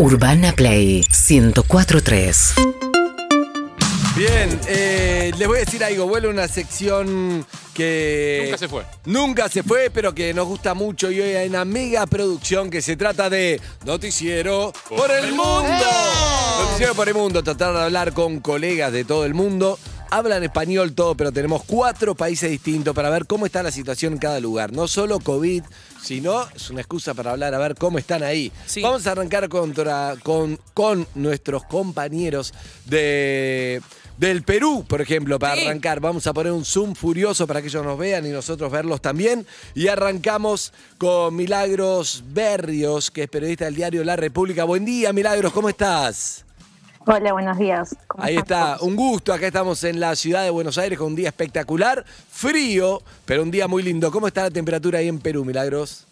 Urbana Play 1043. Bien, eh, les voy a decir algo. Vuelve una sección que. Nunca se fue. Nunca se fue, pero que nos gusta mucho. Y hoy hay una mega producción que se trata de Noticiero por el Mundo. Noticiero por el Mundo. Tratar de hablar con colegas de todo el mundo. Hablan español todo, pero tenemos cuatro países distintos para ver cómo está la situación en cada lugar. No solo COVID, sino es una excusa para hablar, a ver cómo están ahí. Sí. Vamos a arrancar contra- con, con nuestros compañeros de, del Perú, por ejemplo, para Sí. arrancar. Vamos a poner un zoom furioso para que ellos nos vean y nosotros verlos también. Y arrancamos con Milagros Berrios, que es periodista del diario La República. Buen día, Milagros, ¿cómo estás? Hola, buenos días. ¿Cómo Ahí está, un gusto. Acá estamos en la ciudad de Buenos Aires con un día espectacular, frío, pero un día muy lindo. ¿Cómo está la temperatura ahí en Perú, Milagros?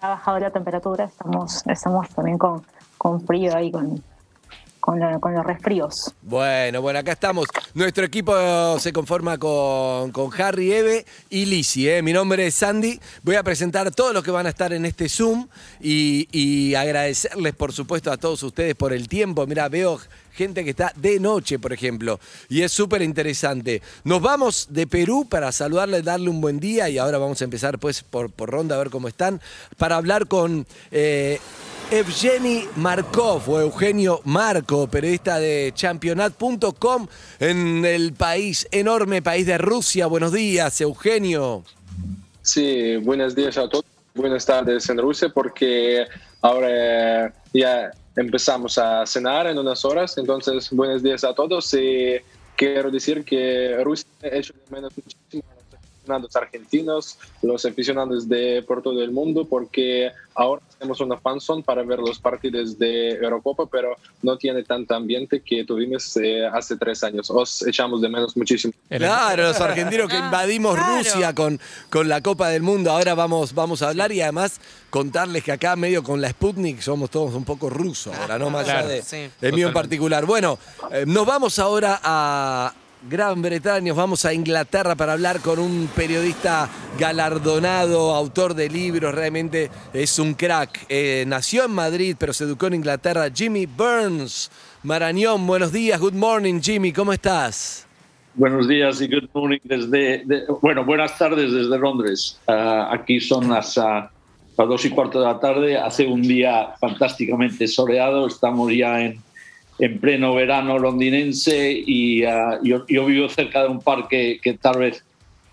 Ha bajado la temperatura, estamos, estamos también con, con frío ahí, con, con, los resfríos. Bueno, bueno, acá estamos. Nuestro equipo se conforma con, con Harry, Eve y Lizzy. ¿eh? Mi nombre es Sandy. Voy a presentar a todos los que van a estar en este Zoom y, y agradecerles, por supuesto, a todos ustedes por el tiempo. Mira, veo gente que está de noche, por ejemplo, y es súper interesante. Nos vamos de Perú para saludarles, darle un buen día y ahora vamos a empezar pues por, por ronda a ver cómo están, para hablar con... eh, Evgeny Markov o Eugenio Marco, periodista de championat.com en el país, enorme país de Rusia. Buenos días, Eugenio. Sí, buenos días a todos. Buenas tardes en Rusia porque ahora ya empezamos a cenar en unas horas. Entonces, buenos días a todos. Y quiero decir que Rusia ha hecho de menos muchísimo aficionados argentinos, los aficionados de por todo el mundo, porque ahora tenemos una fanzone para ver los partidos de Eurocopa, pero no tiene tanto ambiente que tuvimos eh, hace tres años. Os echamos de menos muchísimo. Claro, los argentinos que Ah, invadimos claro. Rusia con, con la Copa del Mundo. Ahora vamos, vamos a hablar y además contarles que acá medio con la Sputnik somos todos un poco rusos ahora, ¿no? Más allá Claro, de, sí, del mío en particular. Bueno, eh, nos vamos ahora a Gran Bretaña, vamos a Inglaterra para hablar con un periodista galardonado, autor de libros, realmente es un crack. Eh, nació en Madrid, pero se educó en Inglaterra, Jimmy Burns. Marañón, buenos días, good morning Jimmy, ¿cómo estás? Buenos días y good morning desde, de- bueno, buenas tardes desde Londres. Ah, aquí son las, ah, las dos y cuarto de la tarde. Hace un día fantásticamente soleado. Estamos ya en, en pleno verano londinense y ah, yo, yo vivo cerca de un parque que tal vez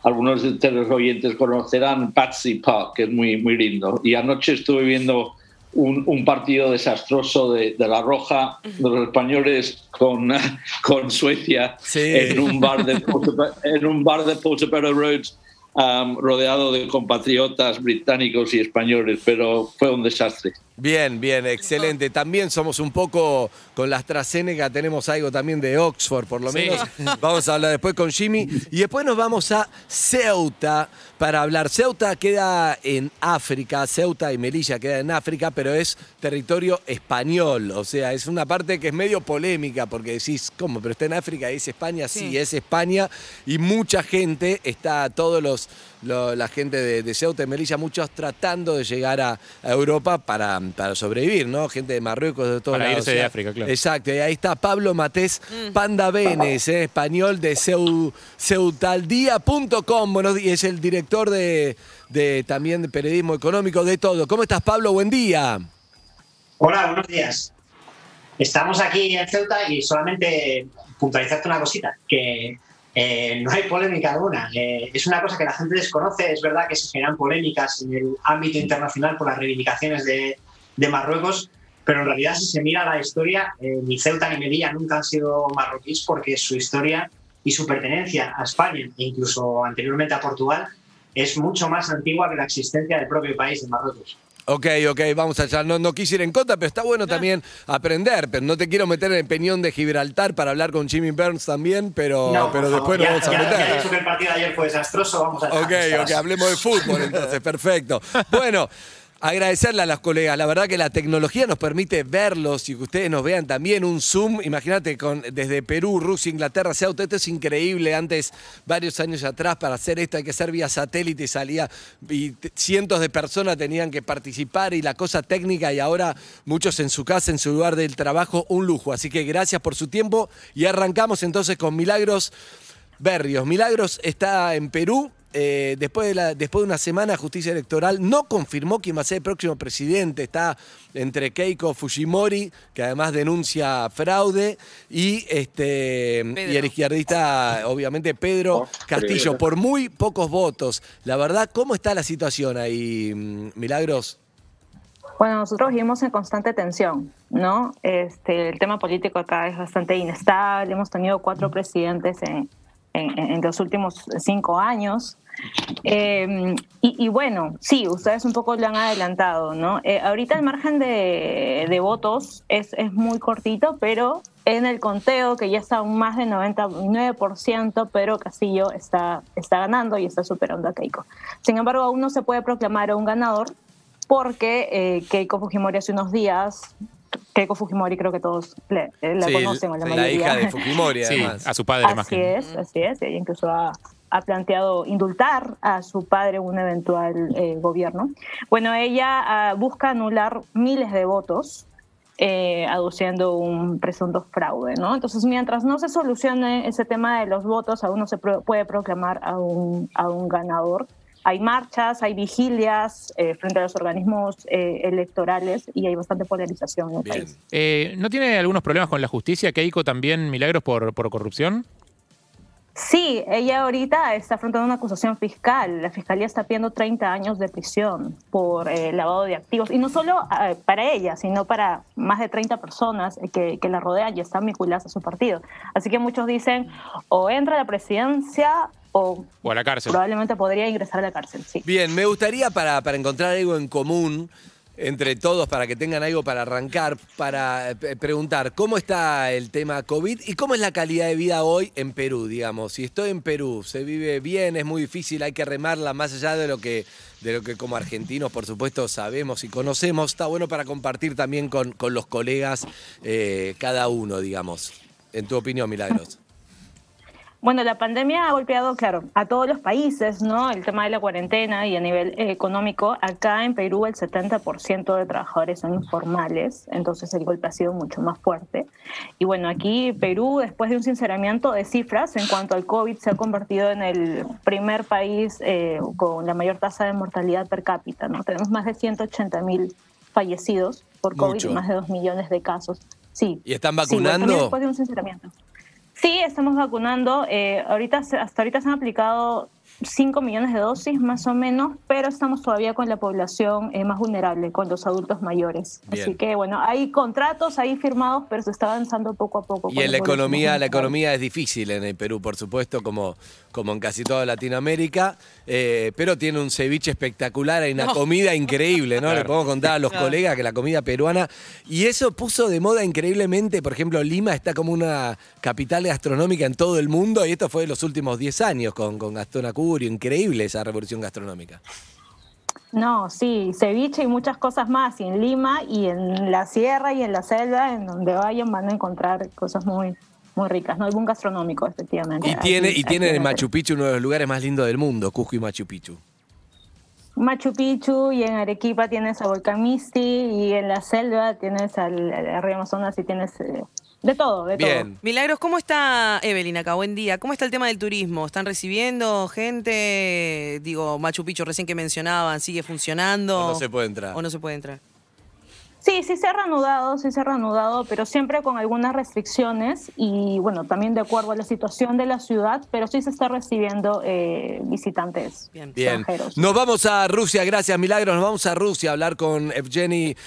algunos de ustedes oyentes conocerán, Patsy Park, que es muy, muy lindo. Y anoche estuve viendo un, un partido desastroso de, de La Roja, de los españoles con, con Suecia, Sí. en un bar de, Portobello- en un bar de Portobello Roads, um, rodeado de compatriotas británicos y españoles, pero fue un desastre. Bien, bien, excelente. También somos un poco con la AstraZeneca, tenemos algo también de Oxford, por lo Sí. menos. Vamos a hablar después con Jimmy. Y después nos vamos a Ceuta para hablar. Ceuta queda en África, Ceuta y Melilla queda en África, pero es territorio español. O sea, es una parte que es medio polémica porque decís, ¿cómo? Pero está en África, ¿es España? Sí, Sí. es España. Y mucha gente, está todos los, lo- la gente de, de Ceuta y Melilla, muchos tratando de llegar a, a Europa para, para sobrevivir, ¿no? Gente de Marruecos, de todos Para lados. irse de África, claro. Exacto, y ahí está Pablo Matés Panda Benes, eh, español de Seu, ceutaldía.com. Buenos días, es el director de, de también de periodismo económico, de todo. ¿Cómo estás, Pablo? Buen día. Hola, buenos días. Estamos aquí en Ceuta y solamente puntualizarte una cosita, que eh, no hay polémica alguna. Eh, es una cosa que la gente desconoce. Es verdad que se generan polémicas en el ámbito internacional por las reivindicaciones de, Marruecos, pero en realidad si se mira la historia, eh, ni Ceuta ni Melilla nunca han sido marroquíes porque su historia y su pertenencia a España e incluso anteriormente a Portugal es mucho más antigua que la existencia del propio país de Marruecos. Ok, ok, vamos allá. No, no quise ir en contra, pero está bueno también aprender. Pero no te quiero meter en el peñón de Gibraltar para hablar con Jimmy Burns también, pero, No, pero después favor, nos ya, vamos a ya- ya meter. dicho que el partido de ayer fue desastroso, vamos a Ok, ok, hablemos de fútbol entonces, perfecto. Bueno, Agradecerle a las colegas, la verdad que la tecnología nos permite verlos y que ustedes nos vean también un Zoom, imagínate desde Perú, Rusia, Inglaterra, sea esto es increíble, antes varios años atrás para hacer esto hay que hacer vía satélite, salía y cientos de personas tenían que participar y la cosa técnica y ahora muchos en su casa, en su lugar del trabajo, un lujo, así que gracias por su tiempo y arrancamos entonces con Milagros Berrios. Milagros está en Perú. Eh, después, de la- después de una semana, Justicia Electoral no confirmó quién va a ser el próximo presidente. Está entre Keiko Fujimori, que además denuncia fraude, y, este, Pedro. y el izquierdista, obviamente, Pedro Oh, Castillo, por muy pocos votos. La verdad, ¿cómo está la situación ahí, mm, Milagros? Bueno, nosotros vivimos en constante tensión, ¿no? Este, el tema político acá es bastante inestable. Hemos tenido cuatro presidentes en, en- en los últimos cinco años. Eh, y, y bueno, sí, ustedes un poco lo han adelantado, ¿no? Eh, ahorita el margen de, de votos es, es muy cortito, pero en el conteo, que ya está un más del 99%, pero Castillo está, está ganando y está superando a Keiko. Sin embargo, aún no se puede proclamar a un ganador porque eh, Keiko Fujimori hace unos días, Keiko Fujimori creo que todos le- eh, la Sí, conocen, o la, la mayoría. hija de Fujimori, Sí, además. a su padre más Así que es, así es. Ella incluso ha, ha planteado indultar a su padre en un eventual eh, gobierno. Bueno, ella ah, busca anular miles de votos. eh, aduciendo un presunto fraude, ¿no? Entonces, mientras no se solucione ese tema de los votos, aún no se pro- puede proclamar a un, a un ganador. Hay marchas, hay vigilias eh, frente a los organismos eh, electorales y hay bastante polarización en el Bien. país. Eh, ¿No tiene algunos problemas con la justicia, Keiko, también, Milagros, por, por corrupción? Sí, ella ahorita está afrontando una acusación fiscal. La fiscalía está pidiendo 30 años de prisión por eh, lavado de activos. Y no solo eh, para ella, sino para más de 30 personas que, que la rodean y están vinculadas a su partido. Así que muchos dicen o entra a la presidencia o O a la cárcel. probablemente podría ingresar a la cárcel. Sí. Bien, me gustaría para, para encontrar algo en común entre todos, para que tengan algo para arrancar, para eh, preguntar cómo está el tema COVID y cómo es la calidad de vida hoy en Perú, digamos. Si estoy en Perú, se vive bien, es muy difícil, hay que remarla más allá de lo que, de lo que como argentinos, por supuesto, sabemos y conocemos. Está bueno para compartir también con, con los colegas eh, cada uno, digamos. En tu opinión, Milagros. Bueno, la pandemia ha golpeado, claro, a todos los países, ¿no? El tema de la cuarentena y a nivel eh, económico. Acá en Perú el 70% de trabajadores son informales, entonces el golpe ha sido mucho más fuerte. Y bueno, aquí Perú, después de un sinceramiento de cifras en cuanto al COVID, se ha convertido en el primer país eh, con la mayor tasa de mortalidad per cápita, ¿no? Tenemos más de 180 mil fallecidos por COVID Mucho. y más de 2 millones de casos. Sí. ¿Y están Sí, vacunando? también después de un sinceramiento. Sí, estamos vacunando. Eh, ahorita, hasta ahorita se han aplicado 5 millones de dosis más o menos, pero estamos todavía con la población eh, más vulnerable, con los adultos mayores. Bien. Así que bueno, hay contratos ahí firmados, pero se está avanzando poco a poco. Y en la economía, la economía es difícil en el Perú, por supuesto, como, como en casi toda Latinoamérica, eh, pero tiene un ceviche espectacular, hay una No. comida increíble, ¿no? Le podemos contar a los Claro. colegas que la comida peruana, y eso puso de moda increíblemente, por ejemplo, Lima está como una capital gastronómica en todo el mundo, y esto fue de los últimos 10 años con, con Gastón Acurio, increíble esa revolución gastronómica. No, sí, ceviche y muchas cosas más. Y en Lima y en la sierra y en la selva, en donde vayan, van a encontrar cosas muy, muy ricas. No hay un gastronómico, efectivamente. Y tiene, Aquí- y tiene en Machu Picchu uno de los lugares más lindos del mundo, Cusco y Machu Picchu. Machu Picchu y en Arequipa tienes a Volcán Misti y en la selva tienes al, al río Amazonas y tienes eh, de todo, de todo. Bien. Milagros, ¿cómo está Evelyn acá? Buen día. ¿Cómo está el tema del turismo? ¿Están recibiendo gente? Digo, Machu Picchu recién que mencionaban, ¿sigue funcionando? O no se puede entrar. ¿O no se puede entrar? Sí, sí se ha reanudado, sí se ha reanudado, pero siempre con algunas restricciones y bueno, también de acuerdo a la situación de la ciudad, pero sí se está recibiendo eh, visitantes Bien. Bien. extranjeros. Nos vamos a Rusia, gracias Milagros. Nos vamos a Rusia a hablar con Evgeny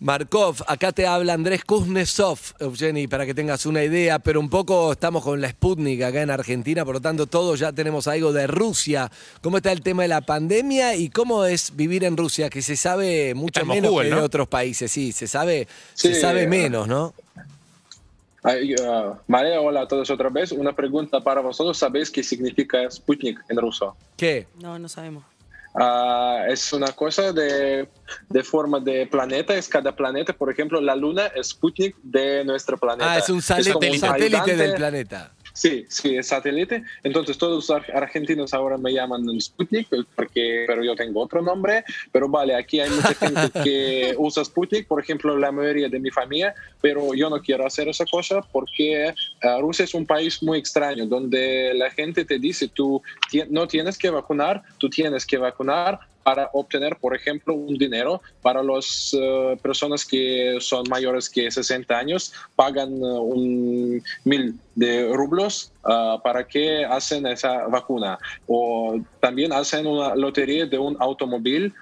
Markov. Acá te habla Andrés Kuznetsov, Evgeny, para que tengas una idea, pero un poco estamos con la Sputnik acá en Argentina, por lo tanto todos ya tenemos algo de Rusia. ¿Cómo está el tema de la pandemia y cómo es vivir en Rusia? Que se sabe mucho Está en menos que ¿no? de otros países, sí, se sabe, se sabe menos, ¿no? Ay, ah, María, hola a todos otra vez. Una pregunta para vosotros. ¿Sabéis qué significa Sputnik en ruso? ¿Qué? No, no sabemos. Ah, es una cosa de, de forma de planeta, es cada planeta, por ejemplo, la luna es Sputnik de nuestro planeta. Ah, es un satélite, como un satélite ayudante. del planeta. Sí, sí, es satélite. Entonces todos los ar- argentinos ahora me llaman Sputnik, porque, pero yo tengo otro nombre. Pero vale, aquí hay mucha gente que usa Sputnik, por ejemplo, la mayoría de mi familia, pero yo no quiero hacer esa cosa porque ah, Rusia es un país muy extraño, donde la gente te dice, tú no tienes que vacunar, tú tienes que vacunar para obtener, por ejemplo, un dinero para las personas que son mayores que 60 años, pagan eh, un mil de rublos ah, para que hacen esa vacuna. O también hacen una lotería de un automóvil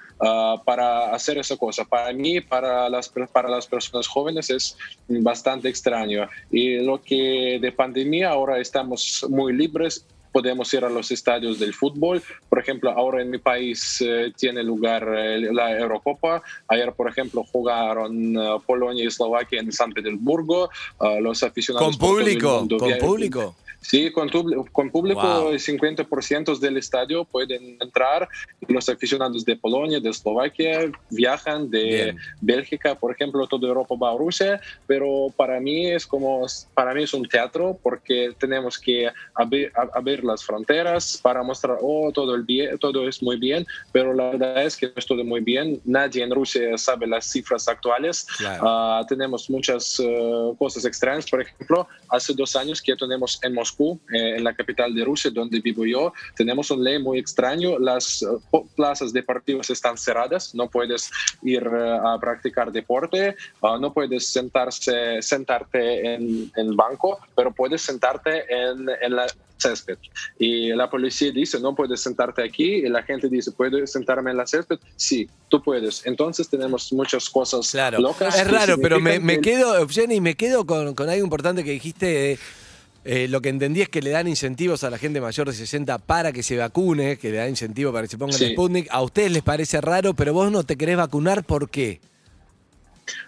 para hacer esa cosa. Para mí, para las, para las personas jóvenes es bastante extraño. Y lo que de pandemia ahora estamos muy libres podemos ir a los estadios del fútbol. Por ejemplo, ahora en mi país eh, tiene lugar eh, la Eurocopa. Ayer, por ejemplo, jugaron eh, Polonia y Eslovaquia en San Petersburgo. Ah, los aficionados Con público, con público. Sí, con, tub- con público Wow. el 50% del estadio pueden entrar. Los aficionados de Polonia, de Eslovaquia viajan, de Bien. Bélgica, por ejemplo, toda Europa va a Rusia, pero para mí es como, para mí es un teatro porque tenemos que abrir, ab- abrir las fronteras para mostrar, oh, todo, el bien, todo es muy bien, pero la verdad es que no es todo muy bien. Nadie en Rusia sabe las cifras actuales. Claro. Ah, tenemos muchas eh, cosas extrañas. Por ejemplo, hace dos años que tenemos en Moscú, eh, en la capital de Rusia, donde vivo yo, tenemos una ley muy extraño. Las po- plazas deportivas están cerradas, no puedes ir eh, a practicar deporte, ah, no puedes sentarse, sentarte en en banco, pero puedes sentarte en, en la césped. Y la policía dice, no puedes sentarte aquí, y la gente dice, ¿puedo sentarme en la césped? Sí, tú puedes. Entonces tenemos muchas cosas Claro. locas. Es raro, pero me, me que- quedo, Evgeny, me quedo con, con algo importante que dijiste. Eh, lo que entendí es que le dan incentivos a la gente mayor de 60 para que se vacune, que le dan incentivo para que se pongan Sí. el Sputnik. A ustedes les parece raro, pero vos no te querés vacunar, ¿por qué?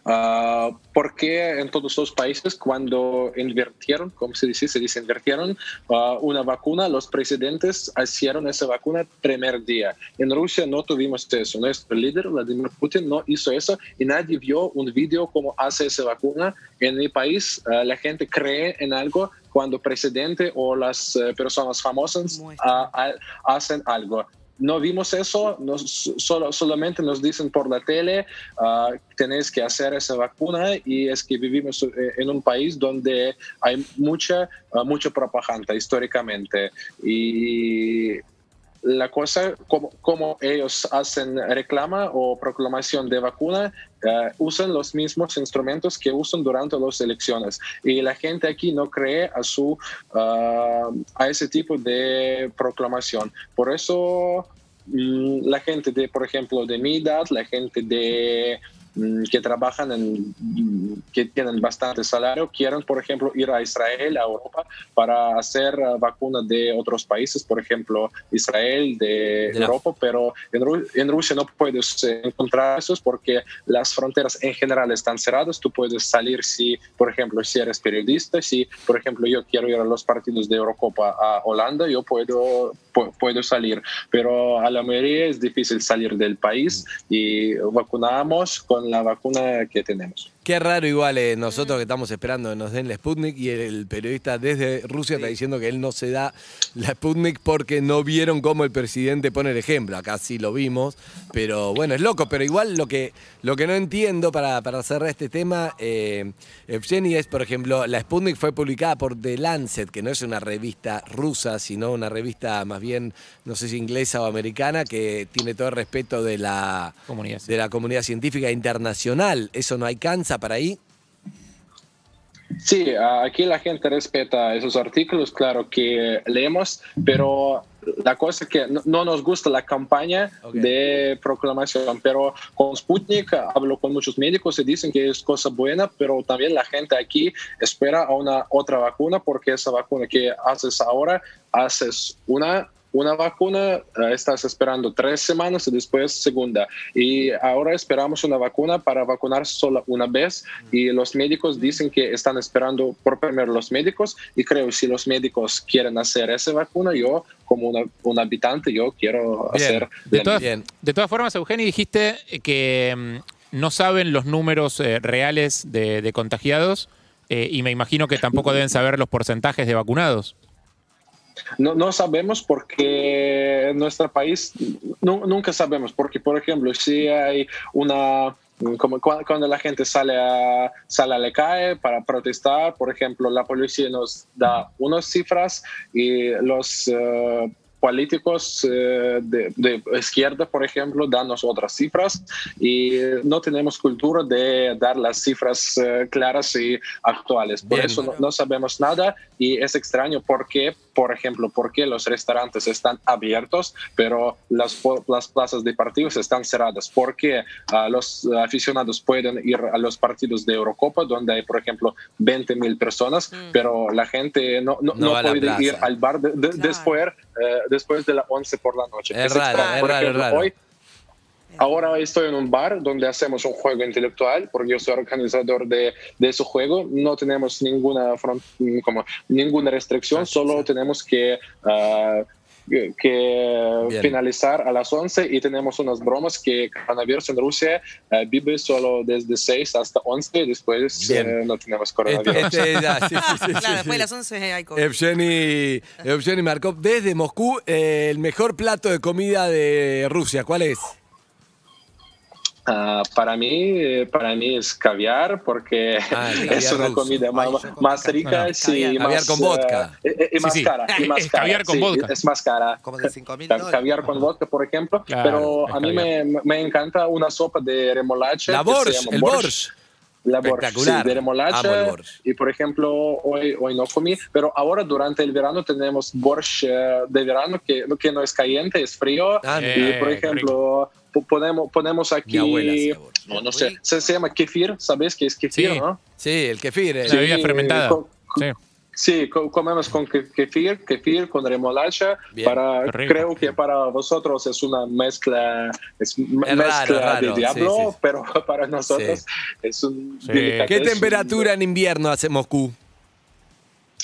Ah, porque en todos los países cuando invirtieron, como se dice, se dice invirtieron ah, una vacuna, los presidentes hicieron esa vacuna primer día. En Rusia no tuvimos eso. Nuestro líder, Vladimir Putin, no hizo eso y nadie vio un video cómo hace esa vacuna. En mi país ah, la gente cree en algo cuando presidente o las eh, personas famosas Muestran. ah, ah, hacen algo. No vimos eso, nos, solo, solamente nos dicen por la tele, ah, tenéis que hacer esa vacuna y es que vivimos eh, en un país donde hay mucha, ah, mucha propaganda históricamente. Y la cosa, como, ellos hacen reclama o proclamación de vacuna, eh, usan los mismos instrumentos que usan durante las elecciones. Y la gente aquí no cree a, su, ah, a ese tipo de proclamación. Por eso mm, la gente de, por ejemplo, de mi edad, la gente de que trabajan en mm, que tienen bastante salario quieren por ejemplo ir a Israel a Europa para hacer uh, vacunas de otros países por ejemplo Israel de, Europa pero en, Ru- en Rusia no puedes eh, encontrar esos porque las fronteras en general están cerradas. Tú puedes salir si por ejemplo si eres periodista si por ejemplo yo quiero ir a los partidos de Eurocopa a Holanda yo puedo pu- puedo salir pero a la mayoría es difícil salir del país y vacunamos con la vacuna que tenemos. Qué raro igual eh, nosotros que estamos esperando que nos den la Sputnik y el, el periodista desde Rusia está diciendo que él no se da la Sputnik porque no vieron cómo el presidente pone el ejemplo. Acá sí lo vimos, pero bueno, es loco. Pero igual lo que, lo que no entiendo para, para cerrar este tema, eh, Evgeny, es por ejemplo, la Sputnik fue publicada por The Lancet, que no es una revista rusa, sino una revista más bien, no sé si inglesa o americana, que tiene todo el respeto de la Comunidad. de la comunidad científica internacional. ¿Eso no alcanza para ahí? Sí, aquí la gente respeta esos artículos, claro que leemos, pero la cosa es que no, no nos gusta la campaña Ok. de proclamación, pero con Sputnik hablo con muchos médicos y dicen que es cosa buena, pero también la gente aquí espera a una otra vacuna porque esa vacuna que haces ahora, haces una una vacuna, eh, estás esperando tres semanas y después segunda. Y ahora esperamos una vacuna para vacunar solo una vez y los médicos dicen que están esperando por primero los médicos y creo si los médicos quieren hacer esa vacuna, yo como una- un habitante, yo quiero Bien. hacer De todas, Bien. de todas formas, Eugenio, dijiste que mm, no saben los números eh, reales de, de contagiados eh, y me imagino que tampoco deben saber los porcentajes de vacunados. No, no sabemos porque en nuestro país nu- nunca sabemos, porque por ejemplo, si hay una, como cua- cuando la gente sale a, sale a la calle para protestar, por ejemplo, la policía nos da unas cifras y los... eh, políticos eh, de, de izquierda, por ejemplo, danos otras cifras y no tenemos cultura de dar las cifras eh, claras y actuales. Por Bien. eso no, no sabemos nada y es extraño porque, por ejemplo, porque los restaurantes están abiertos, pero las, las plazas de partidos están cerradas. Porque ah, los aficionados pueden ir a los partidos de Eurocopa, donde hay, por ejemplo, 20 mil personas, pero la gente no, no, No no puede plaza. ir al bar de- de- Claro. después, eh, después de las 11 por la noche. Es raro, extraño. es Por raro, ejemplo, es raro. hoy Ahora estoy en un bar donde hacemos un juego intelectual, porque yo soy organizador de, de ese juego. No tenemos ninguna, fron- como, ninguna restricción, solo tenemos que, ah, que- Bien. finalizar a las 11 y tenemos unas bromas que coronavirus en Rusia ah, vive solo desde 6 hasta 11 y después eh, no tenemos Este, coronavirus. este, ya, sí, sí, sí, sí, Claro, después sí. de las 11 hay COVID. Evgeny, Evgeny Markov, desde Moscú, eh, el mejor plato de comida de Rusia, ¿cuál es? Ah, para mí, para mí es caviar porque Ah, el es caviar una ruso. comida más, más rica sí, y Caviar. más, Caviar con vodka. eh, y Sí, más sí. cara. Y más Es cara, caviar con sí, vodka. Es más cara. Como de 5 mil. Caviar con vodka, por ejemplo. Claro, pero a mí caviar. me, me encanta una sopa de remolacha. La borsch, el borsch. La borsch, Espectacular. sí, de remolacha. Y por ejemplo, hoy, hoy no comí, pero ahora durante el verano tenemos borsch eh, de verano que, que no es caliente, es frío. Ah, y Eh, por ejemplo, po- ponemos, ponemos aquí. Mi abuela hacía no, no sé, se, se llama kefir, ¿sabes qué es kefir, Sí. no? Sí, el kefir. eh. La bebida fermentada. co- Sí. Sí, co- comemos con ke- kefir, kefir con remolacha. Bien. Para, rico. creo que para vosotros es una mezcla, es Es raro, mezcla raro, de diablo, sí, sí. pero para nosotros es un Sí. ¿Qué temperatura en invierno hace Moscú?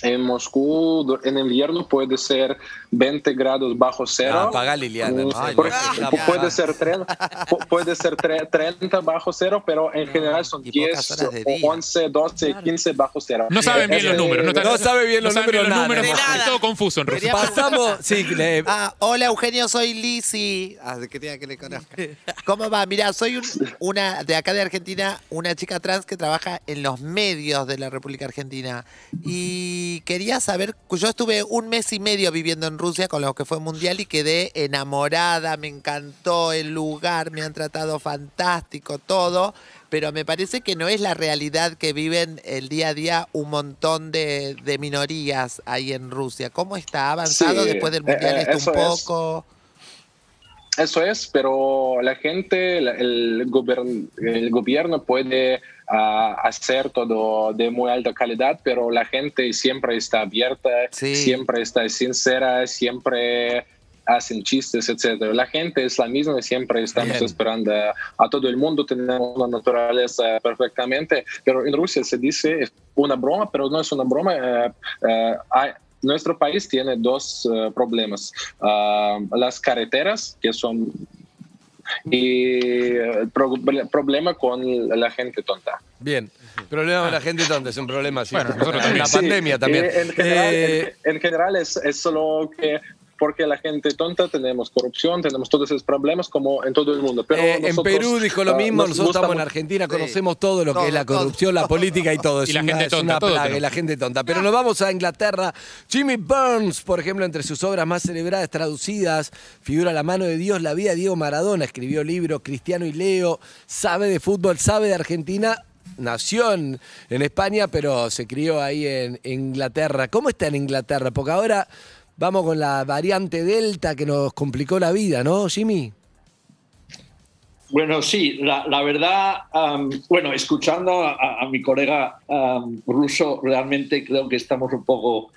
En Moscú en invierno puede ser 20 grados bajo cero. Liliana, no por- Ah, apagá. puede ser 30, pu- puede ser tre- 30 bajo cero, pero en general son y 10, pocas horas de o día. 11, 12, 15 bajo cero. No saben bien los números. No, No sabe bien los saben números nada. números, De es nada. todo confuso en Rusia. Pasamos, sí, le- Ah, hola Eugenio, soy Lisi. Ah, que tenga que le conozca. ¿Cómo va? Mira, soy un- una de acá de Argentina, una chica trans que trabaja en los medios de la República Argentina. Y quería saber, yo estuve un mes y medio viviendo en Rusia con lo que fue mundial y quedé enamorada, me encantó el lugar, me han tratado fantástico, todo. Pero me parece que no es la realidad que viven el día a día un montón de, de minorías ahí en Rusia. ¿Cómo está? ¿Ha avanzado Sí, después del mundial eh, esto un es. poco? Eso es, pero la gente, el, gobierno, el gobierno puede ah, hacer todo de muy alta calidad, pero la gente siempre está abierta, Sí. siempre está sincera, siempre hacen chistes, etcétera. La gente es la misma y siempre estamos Bien. esperando a, a todo el mundo, tenemos una naturaleza perfectamente, pero en Rusia se dice una broma, pero no es una broma. eh, eh, hay- nuestro país tiene dos eh, problemas. Ah, las carreteras, que son... Y el pro- problema con la gente tonta. Bien. Problema con la gente tonta, es un problema. Sí. Bueno, nosotros también. pandemia Sí, también. eh, en general, Eh, en, en general es, es solo que porque la gente tonta tenemos corrupción, tenemos todos esos problemas como en todo el mundo. Pero Eh, en Perú dijo lo mismo, nos nosotros gusta estamos en Argentina, Sí. conocemos todo lo que Todo, es la todo. corrupción, la política y todo. Es Y la una, gente es tonta, una todo plaga, y la gente tonta. Pero nos vamos a Inglaterra. Jimmy Burns, por ejemplo, entre sus obras más celebradas, traducidas, figura La mano de Dios, la vida de Diego Maradona. Escribió libros Cristiano y Leo, sabe de fútbol, sabe de Argentina. Nació en, en España, pero se crió ahí en Inglaterra. ¿Cómo está en Inglaterra? Porque ahora vamos con la variante Delta que nos complicó la vida, ¿no, Jimmy? Bueno, sí, la, verdad, bueno, escuchando a, mi colega ruso, realmente creo que estamos un poco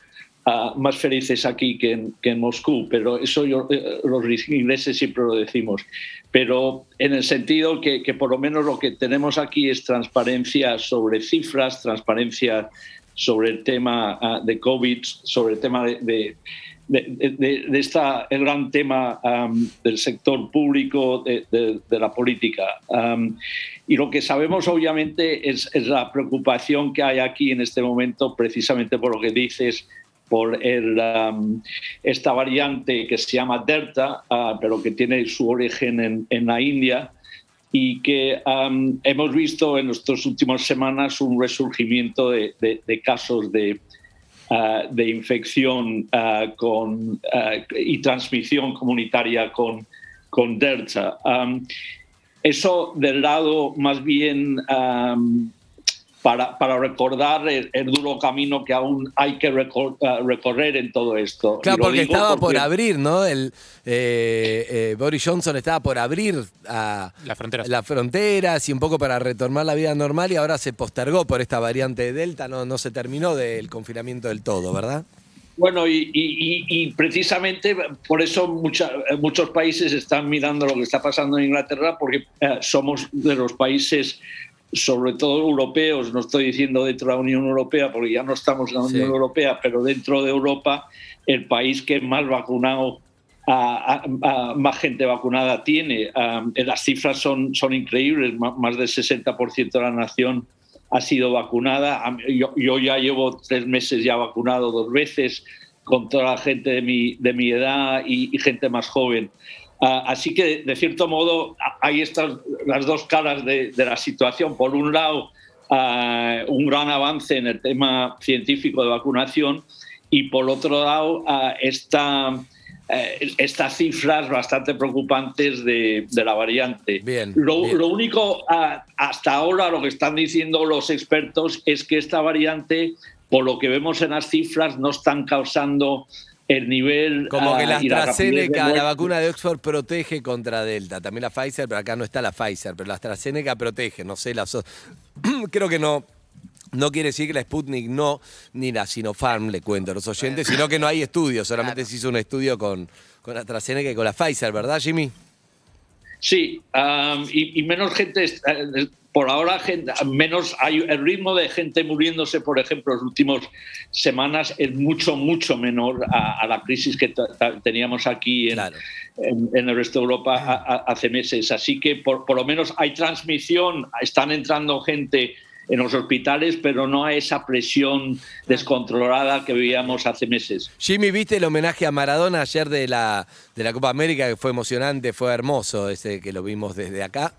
ah, más felices aquí que en, Moscú, pero eso yo, eh, los ingleses siempre lo decimos. Pero en el sentido que, por lo menos lo que tenemos aquí es transparencia sobre cifras, transparencia sobre el tema ah, de COVID, sobre el tema de- de- de- de esta, el gran tema am, del sector público, de, de- la política. Am, y lo que sabemos, obviamente, es, es la preocupación que hay aquí en este momento, precisamente por lo que dices, por el, am, esta variante que se llama Delta, ah, pero que tiene su origen en, en la India y que am, hemos visto en nuestras últimas semanas un resurgimiento de casos de, ah, de infección ah, con, ah, y transmisión comunitaria con, con Delta. Eso del lado más bien para, para recordar el, el duro camino que aún hay que recor- ah, recorrer en todo esto. Claro, porque estaba por abrir, ¿no? El, eh, eh, Boris Johnson estaba por abrir a Las fronteras. las fronteras y un poco para retomar la vida normal y ahora se postergó por esta variante de Delta, no, no se terminó del confinamiento del todo, ¿verdad? Bueno, y, y- y- y precisamente por eso mucha- muchos países están mirando lo que está pasando en Inglaterra, porque eh, somos de los países, sobre todo europeos, no estoy diciendo dentro de la Unión Europea, porque ya no estamos en la Sí. Unión Europea, pero dentro de Europa, el país que más vacunado, a- a- a- más gente vacunada tiene. Ah, las cifras son, son increíbles, más del 60% de la nación ha sido vacunada. Yo, yo ya llevo tres meses ya vacunado dos veces con toda la gente de mi, de mi edad y, y gente más joven. Ah, así que, de cierto modo, hay estas las dos caras de, de la situación. Por un lado, ah, un gran avance en el tema científico de vacunación y, por otro lado, ah, esta, eh, estas cifras bastante preocupantes de, de la variante. Bien, Lo, bien. lo único, hasta ahora, lo que están diciendo los expertos es que esta variante, por lo que vemos en las cifras, no están causando el nivel Como que la AstraZeneca, la vacuna de Oxford protege contra Delta. También la Pfizer, pero acá no está la Pfizer, pero la AstraZeneca protege. No sé, las o- creo que no. No quiere decir que la Sputnik no, ni la Sinopharm, le cuento a los oyentes, sino que no hay estudios, solamente Claro. se hizo un estudio con, con AstraZeneca y con la Pfizer, ¿verdad, Jimmy? Sí, y, y menos gente, eh, por ahora gente- menos hay el ritmo de gente muriéndose, por ejemplo, las últimas semanas es mucho, mucho menor a, a la crisis que teníamos aquí en, Claro. en, en el resto de Europa a- a- hace meses. Así que por, por lo menos hay transmisión, están entrando gente en los hospitales, pero no hay esa presión descontrolada que veíamos hace meses. Jimmy, ¿viste el homenaje a Maradona ayer de la, de la Copa América? Que fue emocionante, fue hermoso ese que lo vimos desde acá.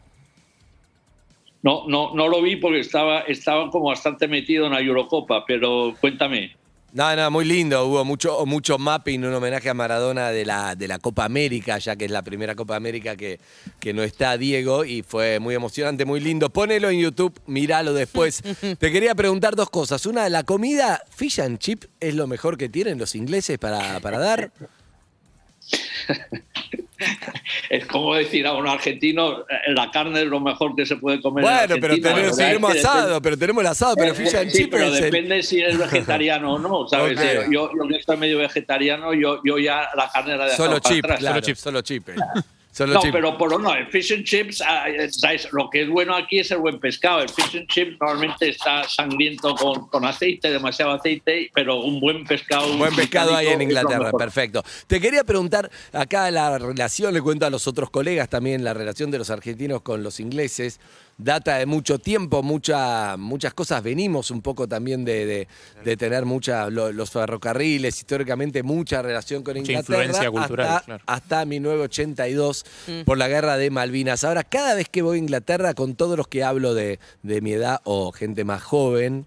No, no, no lo vi porque estaba, estaba como bastante metido en la Eurocopa, pero cuéntame. No, no, muy lindo. Hubo mucho, mucho mapping, un homenaje a Maradona de la, de la Copa América, ya que es la primera Copa América que, que no está Diego y fue muy emocionante, muy lindo. Ponelo en YouTube, míralo después. Te quería preguntar dos cosas. Una, la comida fish and chip es lo mejor que tienen los ingleses para, para dar. Es como decir a un argentino, eh, la carne es lo mejor que se puede comer. en Bueno, pero Argentina. tenemos, tenemos asado, pero tenemos el asado, pero depende- fish and Sí, chip pero el- depende si eres vegetariano o no, ¿sabes? Ok. Eh, Yo, yo que soy medio vegetariano, yo, yo ya la carne la he dejado Solo para chip, atrás. claro, Solo chip. Solo chip. eh. Solo No, chip. pero por no, el fish and chips, ah, ¿sabes? lo que es bueno aquí es el buen pescado. El fish and chips normalmente está sangriento con, con aceite, demasiado aceite, pero un buen pescado. Buen pescado hay en Inglaterra, perfecto. Te quería preguntar acá la relación, le cuento a los otros colegas también, la relación de los argentinos con los ingleses. Data de mucho tiempo, mucha, muchas cosas. Venimos un poco también de, de- de tener mucha, lo- los ferrocarriles, históricamente mucha relación con Mucha Inglaterra. influencia cultural, hasta, claro. hasta 1982 por la guerra de Malvinas. Ahora, cada vez que voy a Inglaterra, con todos los que hablo de, de mi edad o gente más joven,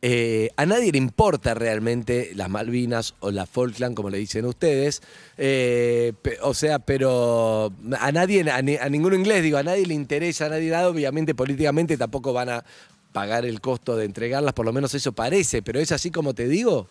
eh, a nadie le importa realmente las Malvinas o la Falkland, como le dicen ustedes. Eh, pe- o sea, pero a nadie, a, ni- a ningún inglés, digo, a nadie le interesa, a nadie nada. Obviamente, políticamente tampoco van a pagar el costo de entregarlas, por lo menos eso parece, pero es así como te digo.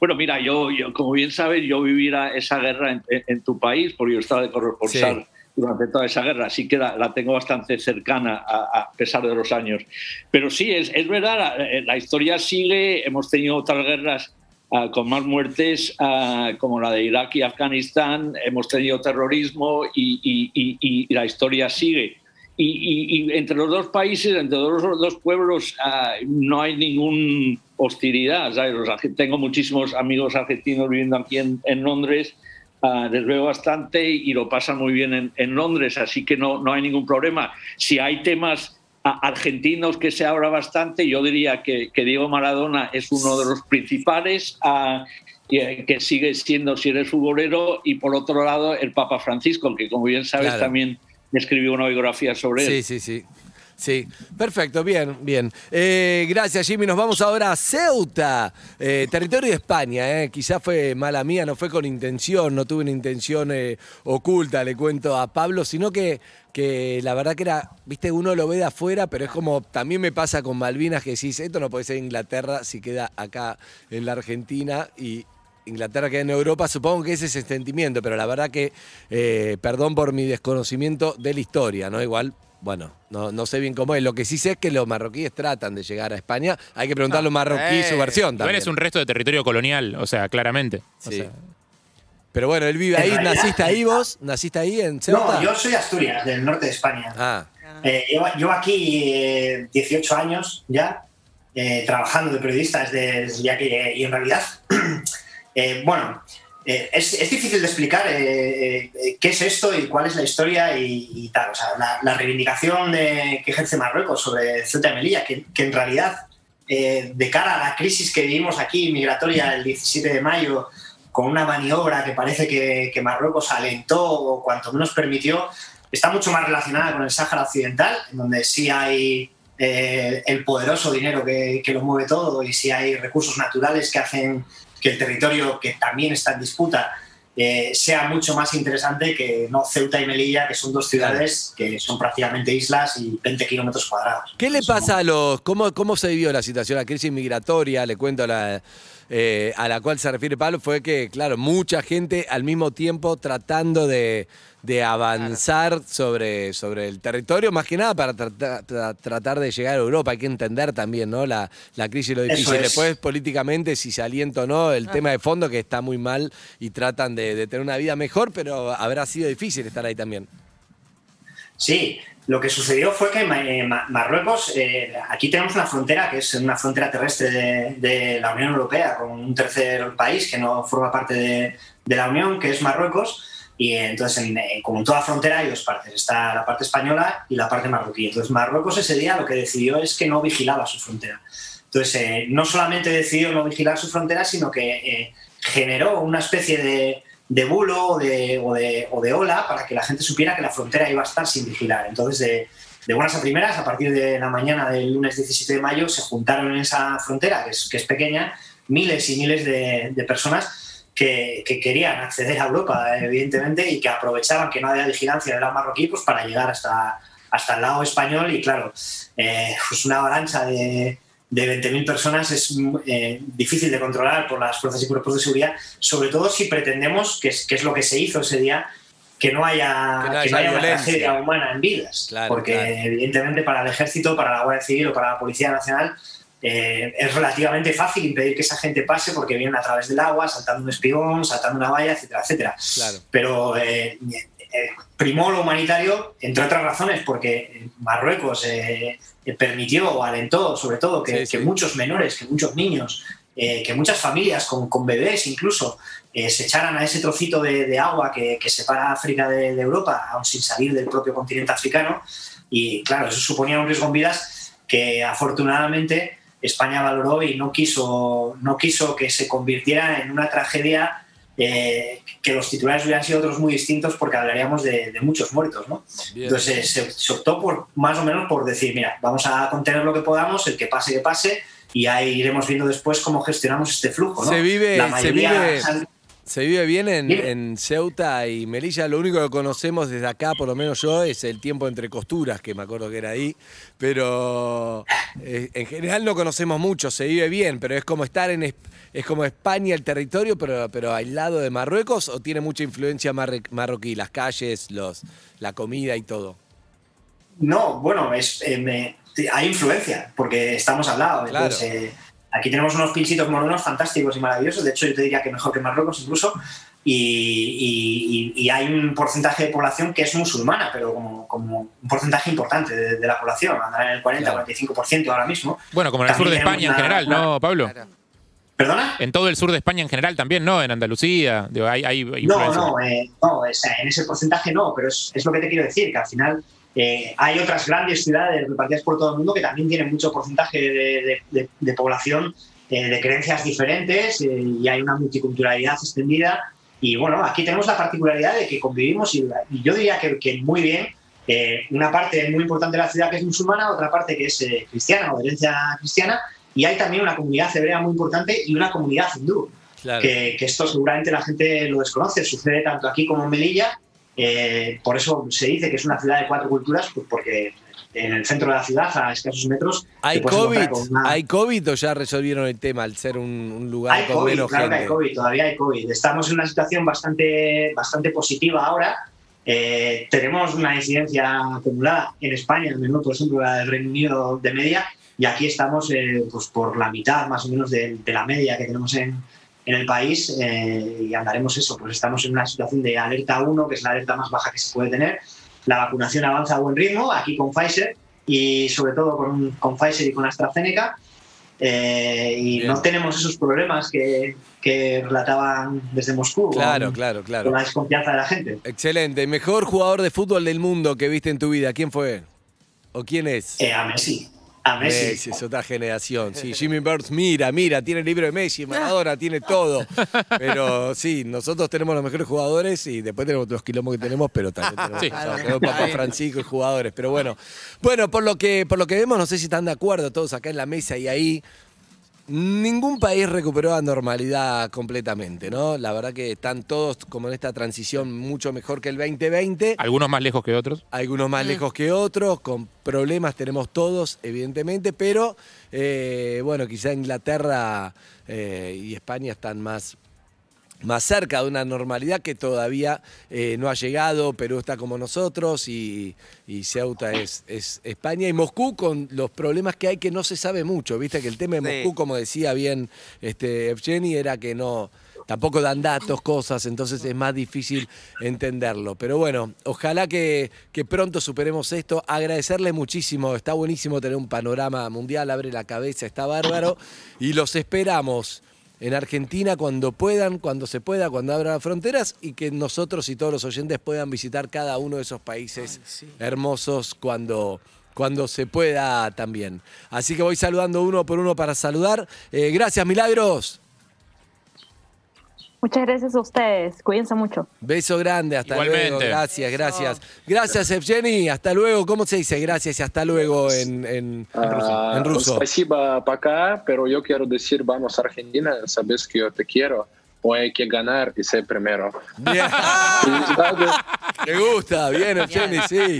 Bueno, mira, yo, yo como bien sabes, yo viví la- esa guerra en, en- en tu país, porque yo estaba de corresponsal durante toda esa guerra, así que la, la tengo bastante cercana a, a, pesar de los años. Pero sí, es, es verdad, la, la, historia sigue, hemos tenido otras guerras uh, con más muertes, uh, como la de Irak y Afganistán, hemos tenido terrorismo y, y, y, y la historia sigue. Y, entre los dos países, entre los dos pueblos, uh, no hay ninguna hostilidad. ¿sabes? Tengo muchísimos amigos argentinos viviendo aquí en, en Londres Uh, les veo bastante y, y lo pasan muy bien en, en, Londres, así que no, no hay ningún problema. Si hay temas uh, argentinos que se habla bastante, yo diría que, que, Diego Maradona es uno de los principales, uh, que, que, sigue siendo si eres futbolero, y por otro lado el Papa Francisco, que como bien sabes claro. también escribió una biografía sobre sí, él. Sí, sí, sí. Sí, perfecto, bien, bien. Eh, gracias, Jimmy. Nos vamos ahora a Ceuta, eh, territorio de España. Eh. Quizás fue mala mía, no fue con intención, no tuve una intención eh, oculta, le cuento a Pablo, sino que, que la verdad que era, viste, uno lo ve de afuera, pero es como también me pasa con Malvinas que decís, esto no puede ser Inglaterra si queda acá en la Argentina y, Inglaterra queda en Europa, supongo que ese es el sentimiento, pero la verdad que, perdón por mi desconocimiento de la historia, ¿no? Igual bueno, no, no, sé bien cómo es. Lo que sí sé es que los marroquíes tratan de llegar a España. Hay que preguntar a los marroquíes su versión también. Igual es un resto de territorio colonial, o sea, claramente. O sí. sea. Pero bueno, él vive ahí. Realidad, ¿Naciste ahí vos? ¿Naciste ahí en Ceuta? No, yo soy Asturias, del norte de España. Ah. Eh, llevo, llevo, aquí eh, 18 años ya, eh, trabajando de periodista desde, desde ya que... Y en realidad, eh, bueno, eh, es, es, difícil de explicar eh, eh, qué es esto y cuál es la historia y, tal. La, la reivindicación de, que ejerce Marruecos sobre Ceuta y Melilla, que, que en realidad, eh, de cara a la crisis que vivimos aquí, migratoria, el 17 de mayo, con una maniobra que parece que, que Marruecos alentó o cuanto menos permitió, está mucho más relacionada con el Sáhara Occidental, en donde sí hay eh, el poderoso dinero que, que, lo mueve todo y sí hay recursos naturales que hacen que el territorio que también está en disputa eh, sea mucho más interesante que no Ceuta y Melilla, que son dos ciudades que son prácticamente islas y 20 kilómetros cuadrados. ¿Qué le pasa a los... Cómo, ¿Cómo se vivió la situación, la crisis migratoria? Le cuento la... Eh, a la cual se refiere Pablo fue que, claro, mucha gente al mismo tiempo tratando de, de avanzar claro. sobre, sobre el territorio, más que nada para tra tra tratar de llegar a Europa. Hay que entender también ¿no? la, la crisis y lo difícil. Es. Después, políticamente, si se alienta o no, el ah. tema de fondo que está muy mal y tratan de, de tener una vida mejor, pero habrá sido difícil estar ahí también. Sí, lo que sucedió fue que eh, Marruecos, eh, aquí tenemos una frontera que es una frontera terrestre de, de, la Unión Europea con un tercer país que no forma parte de, de la Unión, que es Marruecos. Y entonces, en, eh, como en toda frontera, hay dos partes. Está la parte española y la parte marroquí. Entonces, Marruecos ese día lo que decidió es que no vigilaba su frontera. Entonces, eh, no solamente decidió no vigilar su frontera, sino que eh, generó una especie de, de bulo o de, o, de, o de, ola para que la gente supiera que la frontera iba a estar sin vigilar. Entonces, de, de, buenas a primeras, a partir de la mañana del lunes 17 de mayo, se juntaron en esa frontera, que es, que es pequeña, miles y miles de, de personas que, que, querían acceder a Europa, evidentemente, y que aprovechaban que no había vigilancia del lado marroquí pues, para llegar hasta, hasta el lado español. Y claro, eh, pues una avalancha de, de 20.000 personas es eh, difícil de controlar por las fuerzas y cuerpos de seguridad, sobre todo si pretendemos, que es, que es lo que se hizo ese día, que no haya, que no haya, que no haya una tragedia humana en vidas. Claro, porque claro. evidentemente para el ejército, para la Guardia Civil o para la Policía Nacional, eh, es relativamente fácil impedir que esa gente pase porque vienen a través del agua, saltando un espigón, saltando una valla, etcétera, etcétera. Claro. Pero eh, eh, primó lo humanitario, entre otras razones, porque Marruecos eh, permitió o alentó, sobre todo, que, sí, sí. que, muchos menores, que muchos niños, que muchas familias con, con bebés incluso, se echaran a ese trocito de, de agua que, que, separa África de, de Europa, aún sin salir del propio continente africano. Y claro, eso suponía un riesgo en vidas que afortunadamente España valoró y no quiso, no quiso que se convirtiera en una tragedia eh, que los titulares hubieran sido otros muy distintos porque hablaríamos de, de muchos muertos. ¿no? Entonces se, se, optó por más o menos por decir, mira, vamos a contener lo que podamos, el que pase, que pase, y ahí iremos viendo después cómo gestionamos este flujo. ¿no? Se vive, La se vive, Se vive bien en, en Ceuta y Melilla. Lo único que conocemos desde acá, por lo menos yo, es el tiempo entre costuras, que me acuerdo que era ahí. Pero eh, en general no conocemos mucho. Se vive bien, pero es como estar en. Es, como España el territorio, pero, pero aislado de Marruecos, o tiene mucha influencia marroquí, las calles, los, la comida y todo. No, bueno, es, eh, me- hay influencia, porque estamos al lado. Claro. Entonces, eh, aquí tenemos unos pinchitos morenos fantásticos y maravillosos. De hecho, yo te diría que mejor que Marruecos incluso. Y, y- y hay un porcentaje de población que es musulmana, pero como, como un porcentaje importante de, de la población. Andará en el 40-45% ahora mismo. Bueno, como en el sur de España en general, una- ¿no, Pablo? Claro. ¿Perdona? En todo el sur de España en general también, ¿no? En Andalucía, digo, hay, hay No, no, eh, no o sea, en ese porcentaje no, pero es, es lo que te quiero decir, que al final eh, hay otras grandes ciudades repartidas por todo el mundo que también tienen mucho porcentaje de, de- de- de población eh, de creencias diferentes eh, y hay una multiculturalidad extendida. Y bueno, aquí tenemos la particularidad de que convivimos y, y yo diría que, que muy bien. eh, una parte muy importante de la ciudad que es musulmana, otra parte que es eh, cristiana o de herencia cristiana, y hay también una comunidad hebrea muy importante y una comunidad hindú Claro. que, que esto seguramente la gente lo desconoce. Sucede tanto aquí como en Melilla. eh, por eso se dice que es una ciudad de cuatro culturas, pues porque en el centro de la ciudad, a escasos metros, ¿Hay COVID? una- ¿Hay COVID o ya resolvieron el tema al ser un, un lugar hay con COVID, menos claro que gente? hay COVID, todavía hay COVID. Estamos en una situación bastante, bastante positiva ahora. Eh, tenemos una incidencia acumulada en España, en menor, por ejemplo, la del Reino Unido de media, y aquí estamos eh, pues por la mitad más o menos de, de la media que tenemos en, en el país eh, y andaremos eso, pues estamos en una situación de alerta 1, que es la alerta más baja que se puede tener. La vacunación avanza a buen ritmo, aquí con Pfizer y sobre todo con, con Pfizer y con AstraZeneca. Eh, y Bien. no tenemos esos problemas que, que relataban desde Moscú Claro, con, claro, con claro. la desconfianza de la gente. Excelente. Mejor jugador de fútbol del mundo que viste en tu vida. ¿Quién fue? ¿O quién es? Eh, a Messi. A Messi. Messi, es otra generación. Sí, Jimmy Birds, mira, mira, tiene el libro de Messi, Maradona, tiene todo. Pero sí, nosotros tenemos los mejores jugadores y después tenemos los quilombos que tenemos, pero también tenemos, Sí. o sea, tenemos Papa Francisco y jugadores. Pero bueno, bueno, por lo que por lo que vemos, no sé si están de acuerdo todos acá en la mesa y ahí. Ningún país recuperó la normalidad completamente, ¿no? La verdad que están todos como en esta transición mucho mejor que el 2020. Algunos más lejos que otros. Algunos más lejos que otros, con problemas tenemos todos, evidentemente, pero eh, bueno, quizá Inglaterra eh, y España están más, más cerca de una normalidad que todavía eh, no ha llegado. Perú está como nosotros y, y Ceuta es, es España. Y Moscú con los problemas que hay que no se sabe mucho. Viste que el tema de Sí. Moscú, como decía bien este, Evgeny, era que no... Tampoco dan datos, cosas, entonces es más difícil entenderlo. Pero bueno, ojalá que, que pronto superemos esto. Agradecerle muchísimo, está buenísimo tener un panorama mundial, abre la cabeza, está bárbaro. Y los esperamos en Argentina cuando puedan, cuando se pueda, cuando abran las fronteras y que nosotros y todos los oyentes puedan visitar cada uno de esos países hermosos cuando, cuando se pueda también. Así que voy saludando uno por uno para saludar. Eh, gracias, Milagros. Muchas gracias a ustedes. Cuídense mucho. Beso grande, hasta Igualmente. luego. Gracias, gracias. Gracias, Evgeny. Hasta luego. ¿Cómo se dice gracias y hasta luego en, en, Ah, en ruso? Спасибо, пока, pero yo quiero decir, vamos Argentina, sabes que yo te quiero, o hay que ganar y ser primero. Bien. Felicidades. Me gusta, bien, Evgeny, sí.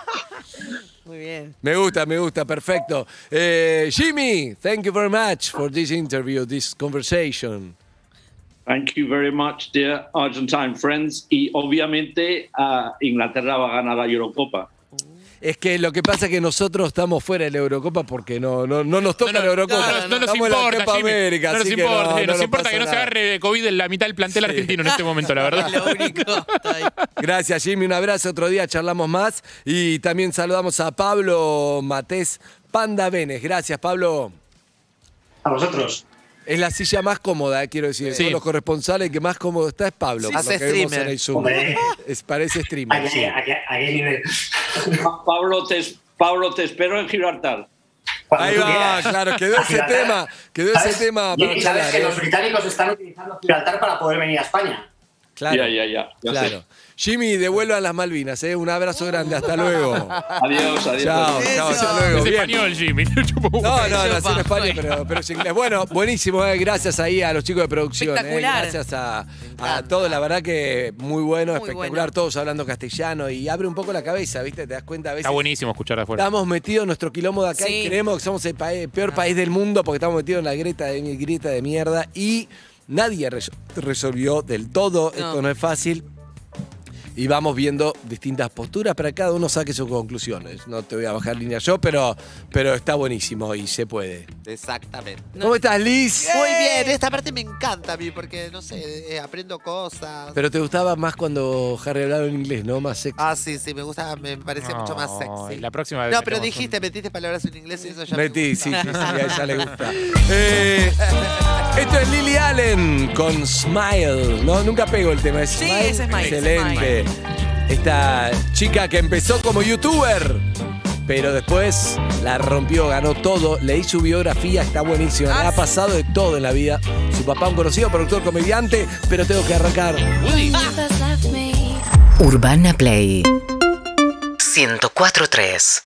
Muy bien. Me gusta, me gusta, perfecto. Eh, Jimmy, thank you very much for this interview, this conversation. Thank you very much, dear Argentine friends. Y obviamente ah, Inglaterra va a ganar la Eurocopa. Es que lo que pasa es que nosotros estamos fuera de la Eurocopa porque no, no, no nos toca No, no, la Eurocopa. no, no, no nos la importa, Copa Jimmy. América, no nos que importa, no, nos no nos importa que no se agarre COVID en la mitad del plantel argentino en este momento, la verdad. Lo único. Gracias, Jimmy. Un abrazo. Otro día charlamos más. Y también saludamos a Pablo Matés Panda Benes. Gracias, Pablo. A vosotros. Es la silla más cómoda, eh, quiero decir. Sí. Todos los corresponsales, que más cómodo está es Pablo. por Hace streamer. en el Zoom. Es, parece ¿A streamer. sí. nivel? Pablo te, Pablo, te espero en Gibraltar. Cuando Ahí va, quieras. claro, quedó ese Gibraltar. tema, quedó ese ¿Sabes? tema Y- para y sabes que ¿eh? los británicos están utilizando Gibraltar para poder venir a España. Claro. Ya, ya, ya. ya sé. Jimmy, devuelvan las Malvinas, ¿eh? Un abrazo grande, hasta luego. Adiós, adiós. Chao, chao, hasta luego. Es Bien. español, Jimmy. No, no, Yo, nací en pa. España, pero, pero es inglés. Bueno, buenísimo, eh, gracias ahí a los chicos de producción. eh, Espectacular. gracias a, a todos, la verdad que muy bueno, Muy espectacular, bueno. todos hablando castellano y abre un poco la cabeza, ¿viste? Te das cuenta a veces. Está buenísimo escuchar de afuera. Estamos metidos en nuestro quilombo de acá y creemos que somos el peor país del mundo porque estamos metidos en la grieta de, grieta de mierda y nadie res- resolvió del todo. No. Esto no es fácil. Y vamos viendo distintas posturas para que cada uno saque sus conclusiones. No te voy a bajar línea yo, pero, pero está buenísimo y se puede. Exactamente. ¿Cómo estás, Liz? Muy bien, esta parte me encanta a mí porque, no sé, eh, aprendo cosas. Pero te gustaba más cuando Harry hablaba en inglés, ¿no? Más sexy. Ah, sí, sí, me gusta, me parecía mucho más sexy. La próxima vez. No, pero dijiste, metiste palabras en inglés y eso ya me Metí, gusta. sí, sí, sí, a ella le gusta. Eh, esto es Lily Allen con Smile. No, nunca pego el tema. ¿Es Sí, Smile? es Smile, Excelente. Esta chica que empezó como youtuber, pero después la rompió, ganó todo. Leí su biografía, está buenísima. Le Ah, ha pasado de todo en la vida. Su papá, un conocido productor comediante, pero tengo que arrancar. Urbana Play 104.3